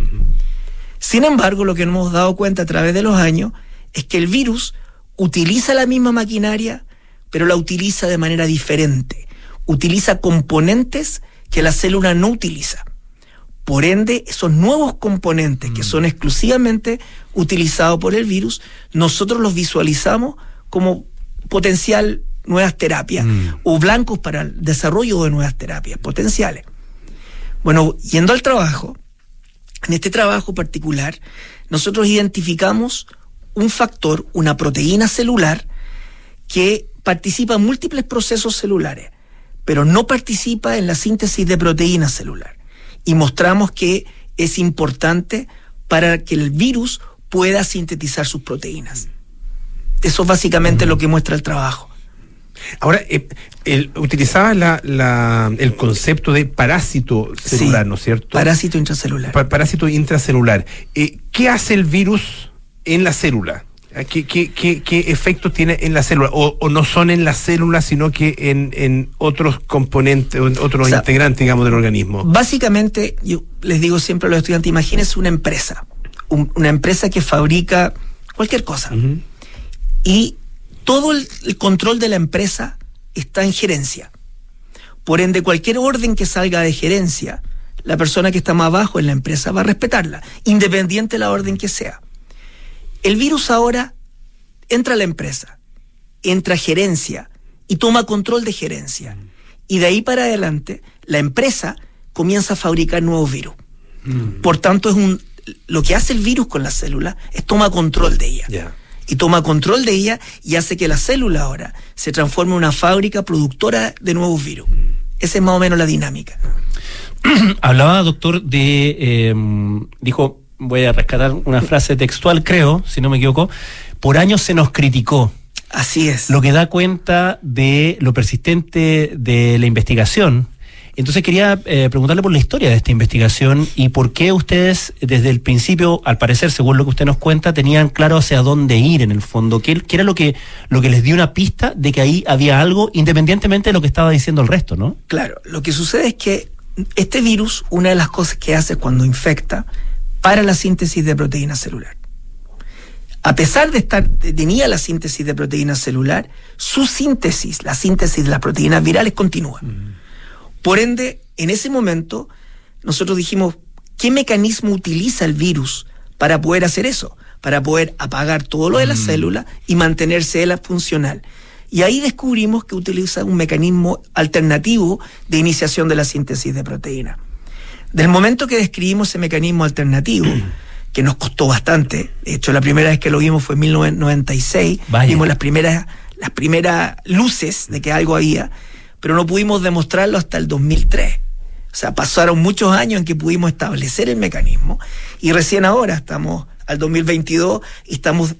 Sin embargo, lo que nos hemos dado cuenta a través de los años es que el virus utiliza la misma maquinaria, pero la utiliza de manera diferente. Utiliza componentes que la célula no utiliza. Por ende, esos nuevos componentes que son exclusivamente utilizados por el virus, nosotros los visualizamos como potencial nuevas terapias o blancos para el desarrollo de nuevas terapias potenciales. Bueno, yendo al trabajo, en este trabajo particular, nosotros identificamos un factor, una proteína celular, que participa en múltiples procesos celulares, pero no participa en la síntesis de proteína celular. Y mostramos que es importante para que el virus pueda sintetizar sus proteínas. Eso es básicamente lo que muestra el trabajo. Ahora, eh, el, utilizaba la, la- el concepto de parásito celular, ¿no es cierto? Parásito intracelular. Pa- parásito intracelular. Eh, ¿Qué hace el virus en la célula? ¿Qué, qué, qué, qué efectos tiene en la célula? O, o no son en la célula, sino que en, en otros componentes, en otros O sea, integrantes, digamos, del organismo. Básicamente, yo les digo siempre a los estudiantes, imagínense una empresa, un- una empresa que fabrica cualquier cosa. Y todo el, el control de la empresa está en gerencia. Por ende, cualquier orden que salga de gerencia, la persona que está más abajo en la empresa va a respetarla, independiente de la orden que sea. El virus ahora entra a la empresa, entra a gerencia y toma control de gerencia. Y de ahí para adelante, la empresa comienza a fabricar nuevos virus. Por tanto, es un, lo que hace el virus con la célula es toma control de ella. Y toma control de ella y hace que la célula ahora se transforme en una fábrica productora de nuevos virus. Esa es más o menos la dinámica. Hablaba, doctor, de. eh, dijo, voy a rescatar una frase textual, creo, si no me equivoco. Por años se nos criticó. Así es. Lo que da cuenta de lo persistente de la investigación. Entonces quería eh, preguntarle por la historia de esta investigación y por qué ustedes desde el principio, al parecer, según lo que usted nos cuenta, tenían claro hacia dónde ir en el fondo. ¿Qué, qué era lo que, lo que les dio una pista de que ahí había algo, independientemente de lo que estaba diciendo el resto, ¿no? Claro, lo que sucede es que este virus, una de las cosas que hace cuando infecta, para la síntesis de proteína celular. A pesar de estar, tenía la síntesis de proteína celular, su síntesis, la síntesis de las proteínas virales continúa. Por ende, en ese momento, nosotros dijimos, ¿qué mecanismo utiliza el virus para poder hacer eso? Para poder apagar todo lo de la célula y mantenerse la funcional. Y ahí descubrimos que utiliza un mecanismo alternativo de iniciación de la síntesis de proteína. Del momento que describimos ese mecanismo alternativo, que nos costó bastante, de hecho la primera vez que lo vimos fue en 1996, Vaya. vimos las primeras, las primeras luces de que algo había, pero no pudimos demostrarlo hasta el 2003. O sea, pasaron muchos años en que pudimos establecer el mecanismo y recién ahora estamos al 2022 y estamos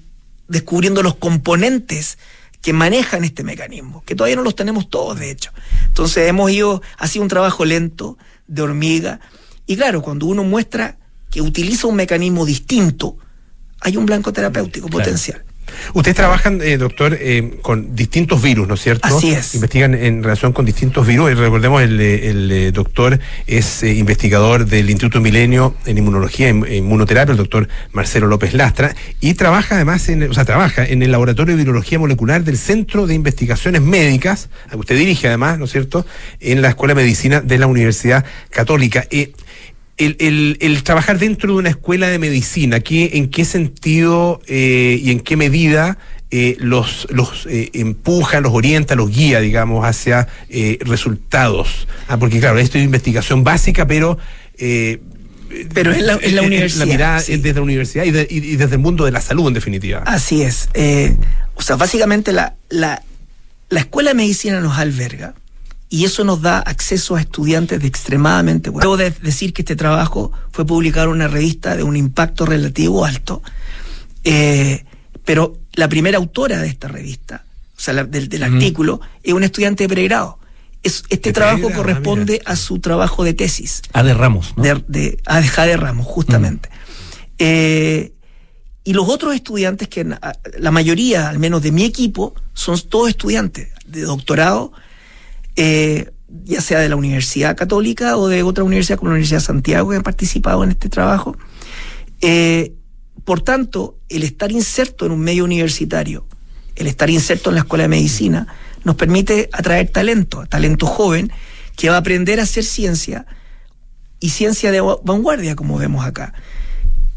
descubriendo los componentes que manejan este mecanismo, que todavía no los tenemos todos, de hecho. Entonces hemos ido, ha sido un trabajo lento, de hormiga, y claro, cuando uno muestra que utiliza un mecanismo distinto, hay un blanco terapéutico potencial. Ustedes trabajan, eh, doctor, eh, con distintos virus, ¿no es cierto? Así es. Investigan en relación con distintos virus. Y recordemos, el, eh, el, doctor es eh, investigador del Instituto Milenio en Inmunología e Inmu- e Inmunoterapia, el doctor Marcelo López Lastra, y trabaja además, en, o sea, trabaja en el Laboratorio de Virología Molecular del Centro de Investigaciones Médicas, a que usted dirige además, ¿no es cierto?, en la Escuela de Medicina de la Universidad Católica. El, el- el trabajar dentro de una escuela de medicina, ¿qué, ¿en qué sentido eh, y en qué medida eh, los, los eh, empuja, los orienta, los guía, digamos, hacia eh, resultados? Ah, porque claro, esto es investigación básica, pero... eh, Pero en la- en la universidad, mirada sí. es desde la universidad y, de- y- desde el mundo de la salud, en definitiva. Así es. O sea, básicamente la, la, la escuela de medicina nos alberga y eso nos da acceso a estudiantes de extremadamente buena. Debo de decir que este trabajo fue publicado en una revista de un impacto relativo alto, eh, pero la primera autora de esta revista, o sea, la- del, del artículo, es un estudiante de pregrado. es- este De trabajo ah, corresponde a su trabajo de tesis. A de Ramos, ¿no? de, de, a Jade Ramos, justamente. Eh, y los otros estudiantes, que la mayoría, al menos de mi equipo, son todos estudiantes de doctorado, eh, ya sea de la Universidad Católica o de otra universidad como la Universidad de Santiago, que han participado en este trabajo. Eh, por tanto, el estar inserto en un medio universitario, el estar inserto en la Escuela de Medicina, nos permite atraer talento, talento joven, que va a aprender a hacer ciencia y ciencia de va- vanguardia, como vemos acá.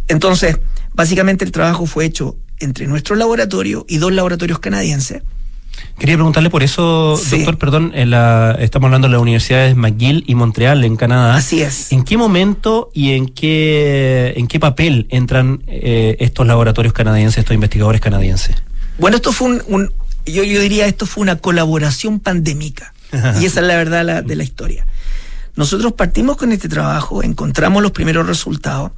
Entonces, básicamente el trabajo fue hecho entre nuestro laboratorio y dos laboratorios canadienses. Quería preguntarle por eso, Sí. doctor, perdón, en la- estamos hablando de las universidades McGill y Montreal en Canadá. Así es. ¿En qué momento y en qué, en qué papel entran eh, estos laboratorios canadienses, estos investigadores canadienses? Bueno, esto fue un, un- yo, yo diría, esto fue una colaboración pandémica. y esa es la verdad la- de la historia. Nosotros partimos con este trabajo, encontramos los primeros resultados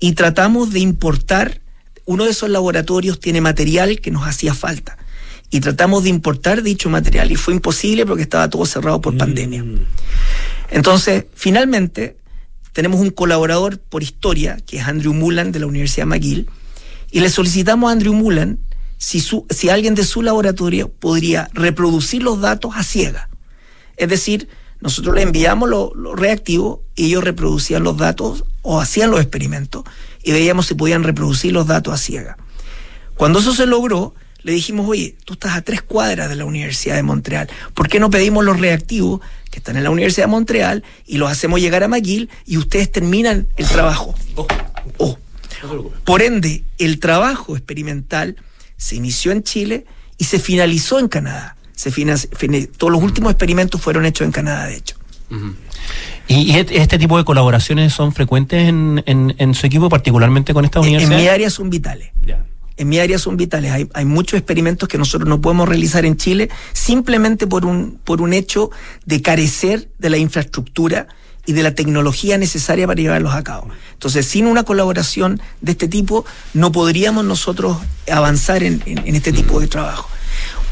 y tratamos de importar, uno de esos laboratorios tiene material que nos hacía falta. Y tratamos de importar dicho material y fue imposible porque estaba todo cerrado por pandemia. Entonces, finalmente, tenemos un colaborador por historia, que es Andrew Mullan de la Universidad McGill, y le solicitamos a Andrew Mullan si, su, si alguien de su laboratorio podría reproducir los datos a ciega. Es decir, nosotros le enviamos los lo reactivos y ellos reproducían los datos o hacían los experimentos y veíamos si podían reproducir los datos a ciega. Cuando eso se logró, le dijimos, oye, tú estás a tres cuadras de la Universidad de Montreal, ¿por qué no pedimos los reactivos que están en la Universidad de Montreal y los hacemos llegar a McGill y ustedes terminan el trabajo? Oh. Por ende, el trabajo experimental se inició en Chile y se finalizó en Canadá. Se fina- fini- todos los últimos experimentos fueron hechos en Canadá, de hecho. ¿Y, este tipo de colaboraciones son frecuentes en, en- en su equipo, particularmente con esta En, en universidad? mi área son vitales. En mi área son vitales. Hay, hay muchos experimentos que nosotros no podemos realizar en Chile simplemente por un, por un hecho de carecer de la infraestructura y de la tecnología necesaria para llevarlos a cabo. Entonces, sin una colaboración de este tipo, no podríamos nosotros avanzar en, en- en este tipo de trabajo.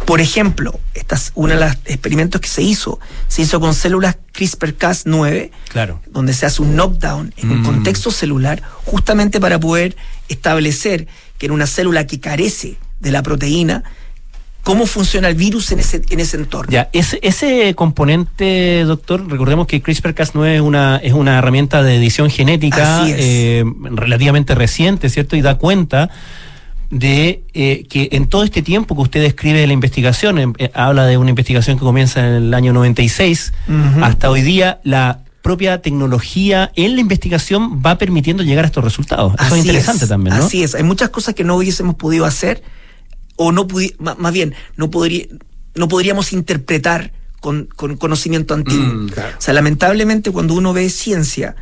Por ejemplo, esta es uno de los experimentos que se hizo, se hizo con células CRISPR-Cas9, Claro. donde se hace un knockdown en un Mm. contexto celular, justamente para poder establecer que en una célula que carece de la proteína, cómo funciona el virus en ese, en ese entorno. Ya, ese, ese componente, doctor, recordemos que CRISPR-Cas9 es una, es una herramienta de edición genética eh, relativamente reciente, ¿cierto? Y da cuenta de eh, que en todo este tiempo que usted describe de la investigación, eh, habla de una investigación que comienza en el año 96, Ujú. hasta hoy día la propia tecnología en la investigación va permitiendo llegar a estos resultados. Eso Así es interesante también, ¿no? Así es, hay muchas cosas que no hubiésemos podido hacer, o no pudi- más bien, no, podría, no podríamos interpretar con, con conocimiento antiguo. Mm, O sea, lamentablemente cuando uno ve ciencia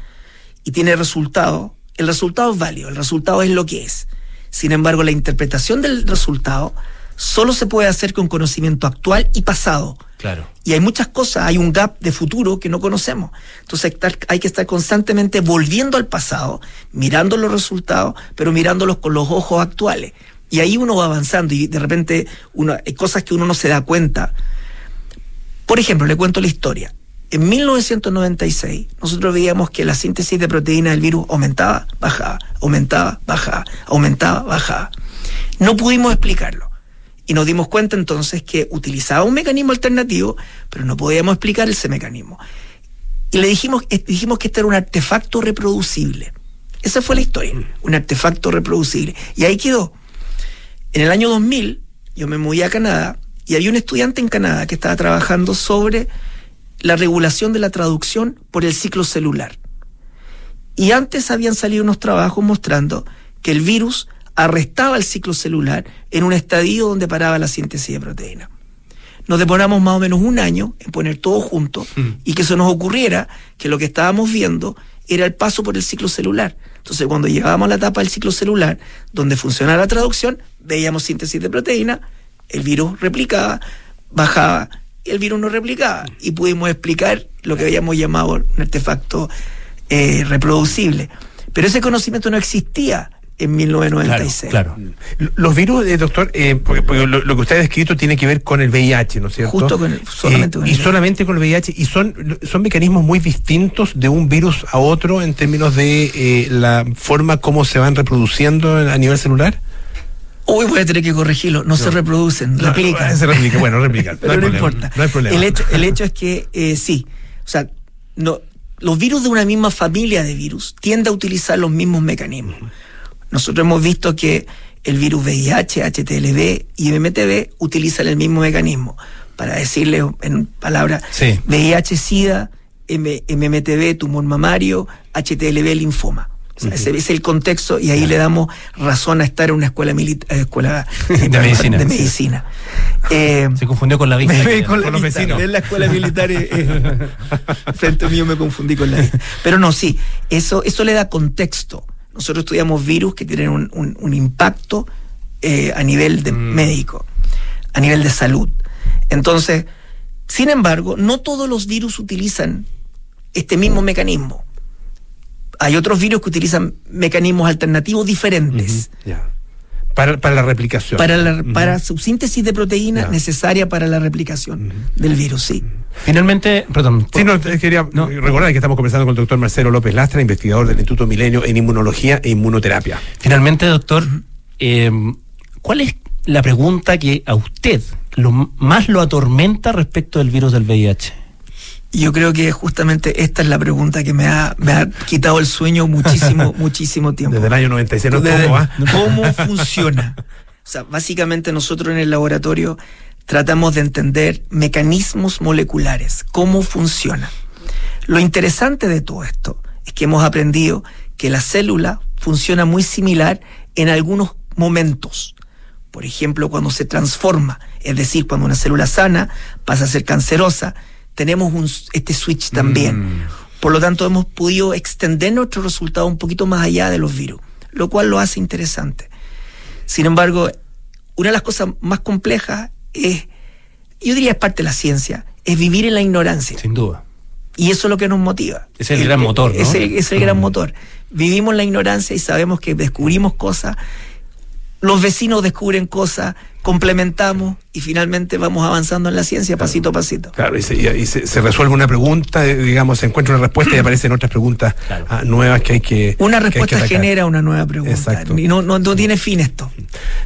y tiene resultado, el resultado es válido, el resultado es lo que es. Sin embargo, la interpretación del resultado solo se puede hacer con conocimiento actual y pasado. Claro. Y hay muchas cosas, hay un gap de futuro que no conocemos. Entonces hay que estar- constantemente volviendo al pasado, mirando los resultados, pero mirándolos con los ojos actuales. Y ahí uno va avanzando y de repente uno, hay cosas que uno no se da cuenta. Por ejemplo, le cuento la historia. En 1996 nosotros veíamos que la síntesis de proteína del virus aumentaba, bajaba, aumentaba, bajaba, aumentaba, bajaba. No pudimos explicarlo. Y nos dimos cuenta entonces que utilizaba un mecanismo alternativo, pero no podíamos explicar ese mecanismo. Y le dijimos, dijimos que este era un artefacto reproducible. Esa fue la historia, un artefacto reproducible. Y ahí quedó. En el año 2000 yo me moví a Canadá y había un estudiante en Canadá que estaba trabajando sobre la regulación de la traducción por el ciclo celular. Y antes habían salido unos trabajos mostrando que el virus arrestaba el ciclo celular en un estadio donde paraba la síntesis de proteína. Nos demoramos más o menos un año en poner todo junto y que se nos ocurriera que lo que estábamos viendo era el paso por el ciclo celular. Entonces, cuando llegábamos a la etapa del ciclo celular, donde funcionaba la traducción, veíamos síntesis de proteína, el virus replicaba, bajaba, y el virus no replicaba. Y pudimos explicar lo que habíamos llamado un artefacto eh, reproducible. Pero ese conocimiento no existía en 1996. Claro. Los virus, eh, doctor, eh, porque, porque lo, lo que usted ha descrito tiene que ver con el VIH, ¿no es cierto? Justo con el- solamente Eh, con y el solamente con el VIH. Y son, son mecanismos muy distintos de un virus a otro en términos de eh, la forma como se van reproduciendo a nivel celular. Uy, voy a tener que corregirlo. No, se reproducen, No, replican. se replica, bueno, replican. Pero hay no, problema, importa. No hay problema. El hecho, el hecho es que eh, sí. O sea, no, los virus de una misma familia de virus tienden a utilizar los mismos mecanismos. Nosotros hemos visto que el virus VIH, HTLV y MMTV utilizan el mismo mecanismo. Para decirle en palabras, Sí. VIH, SIDA, M- MMTV, tumor mamario, HTLV, linfoma. O sea, Ese es el contexto y ahí le damos razón a estar en una escuela militar, escuela De medicina. De medicina. Eh, Se confundió con la vista. me- con la los vista. vecinos. En la escuela militar eh, eh, frente mío me confundí con la vista. Pero no, sí, eso, eso le da contexto. Nosotros estudiamos virus que tienen un, un- un impacto eh, a nivel de médico, a nivel de salud. Entonces, sin embargo, no todos los virus utilizan este mismo mecanismo. Hay otros virus que utilizan mecanismos alternativos diferentes. Para, para la replicación. para, la, para su síntesis de proteína necesaria para la replicación del virus, sí. Finalmente, perdón. Sí, no, quería recordar que estamos conversando con el doctor Marcelo López Lastra, investigador del Instituto Milenio en Inmunología e Inmunoterapia. Finalmente, doctor, eh, ¿cuál es la pregunta que a usted lo más lo atormenta respecto del virus del VIH? Yo creo que justamente esta es la pregunta que me ha, me ha quitado el sueño muchísimo, muchísimo tiempo. Desde el año 96, ¿no? Desde- ¿Cómo? ¿Cómo funciona? O sea, básicamente nosotros en el laboratorio tratamos de entender mecanismos moleculares, cómo funciona. Lo interesante de todo esto es que hemos aprendido que la célula funciona muy similar en algunos momentos. Por ejemplo, cuando se transforma, es decir, cuando una célula sana pasa a ser cancerosa, tenemos un, este switch también. Por lo tanto, hemos podido extender nuestro resultado un poquito más allá de los virus, lo cual lo hace interesante. Sin embargo, una de las cosas más complejas es, yo diría es parte de la ciencia, es vivir en la ignorancia. Sin duda. Y eso es lo que nos motiva. Es el gran motor, ¿no? Es el, es el gran Mm. motor. Vivimos la ignorancia y sabemos que descubrimos cosas, los vecinos descubren cosas, complementamos y finalmente vamos avanzando en la ciencia pasito a pasito. Claro, y se, y- y se- se resuelve una pregunta, eh, digamos, se encuentra una respuesta y aparecen otras preguntas ah, nuevas que hay que. Una que hay que respuesta genera una nueva pregunta. Exacto. Y no, no, no tiene fin esto.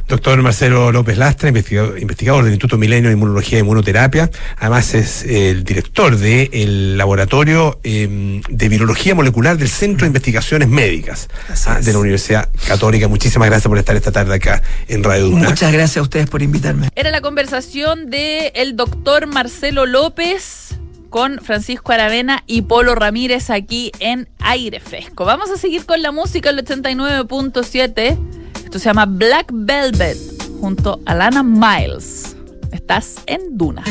Doctor Marcelo López Lastra, investigador, investigador del Instituto Milenio de Inmunología y Inmunoterapia. Además es el director del laboratorio eh, de virología molecular del Centro de Investigaciones Médicas ah, de la Universidad Católica. Muchísimas gracias por estar esta tarde acá en Radio Duna. Muchas gracias a ustedes por invitarme. Era la conversación de el doctor Marcelo López con Francisco Aravena y Polo Ramírez aquí en Aire Fresco. Vamos a seguir con la música el 89.7. Esto se llama Black Velvet junto a Lana Miles. Estás en Duna.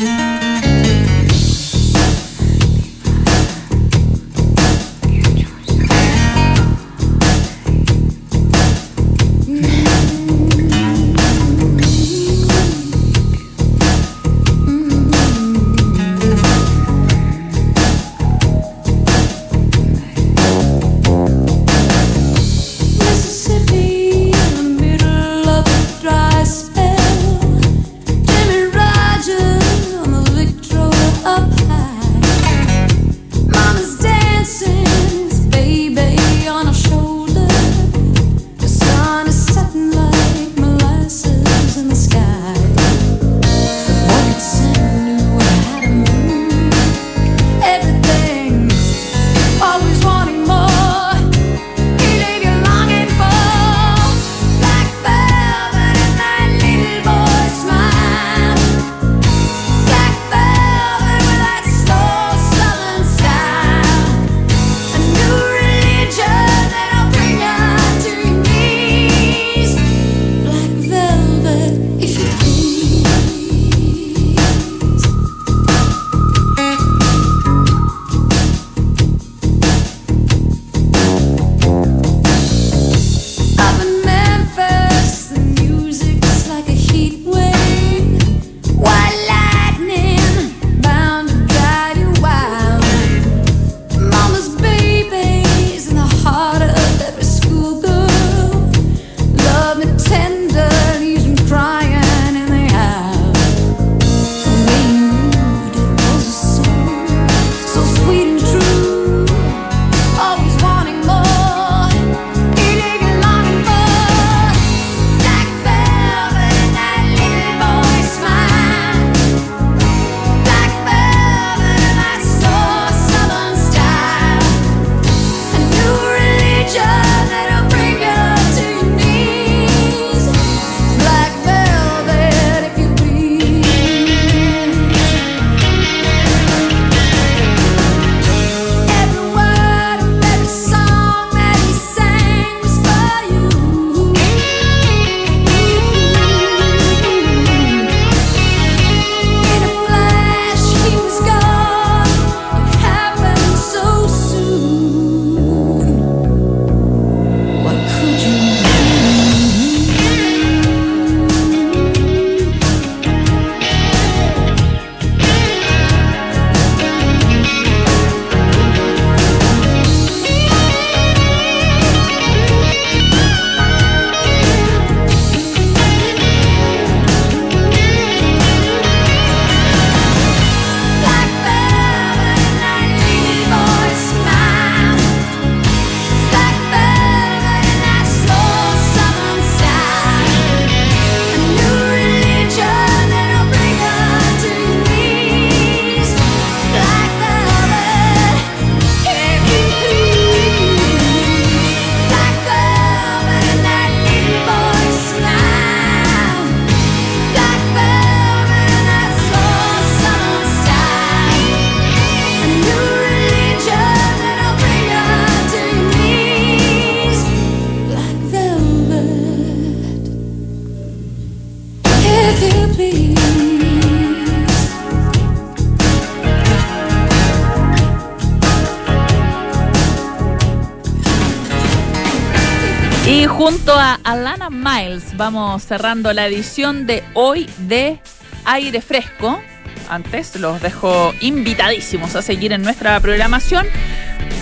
Vamos cerrando la edición de hoy de Aire Fresco. Antes los dejo invitadísimos a seguir en nuestra programación.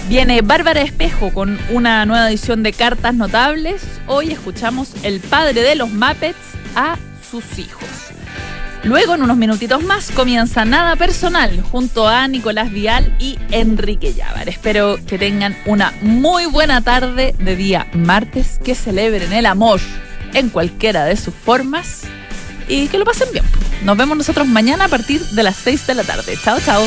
Viene Bárbara Espejo con una nueva edición de Cartas Notables. Hoy escuchamos el padre de los Muppets a sus hijos. Luego, en unos minutitos más, comienza Nada Personal junto a Nicolás Vial y Enrique Llávar. Espero que tengan una muy buena tarde de día martes, que celebren el amor en cualquiera de sus formas y que lo pasen bien. Nos vemos nosotros mañana a partir de las 6 de la tarde. Chao, chao.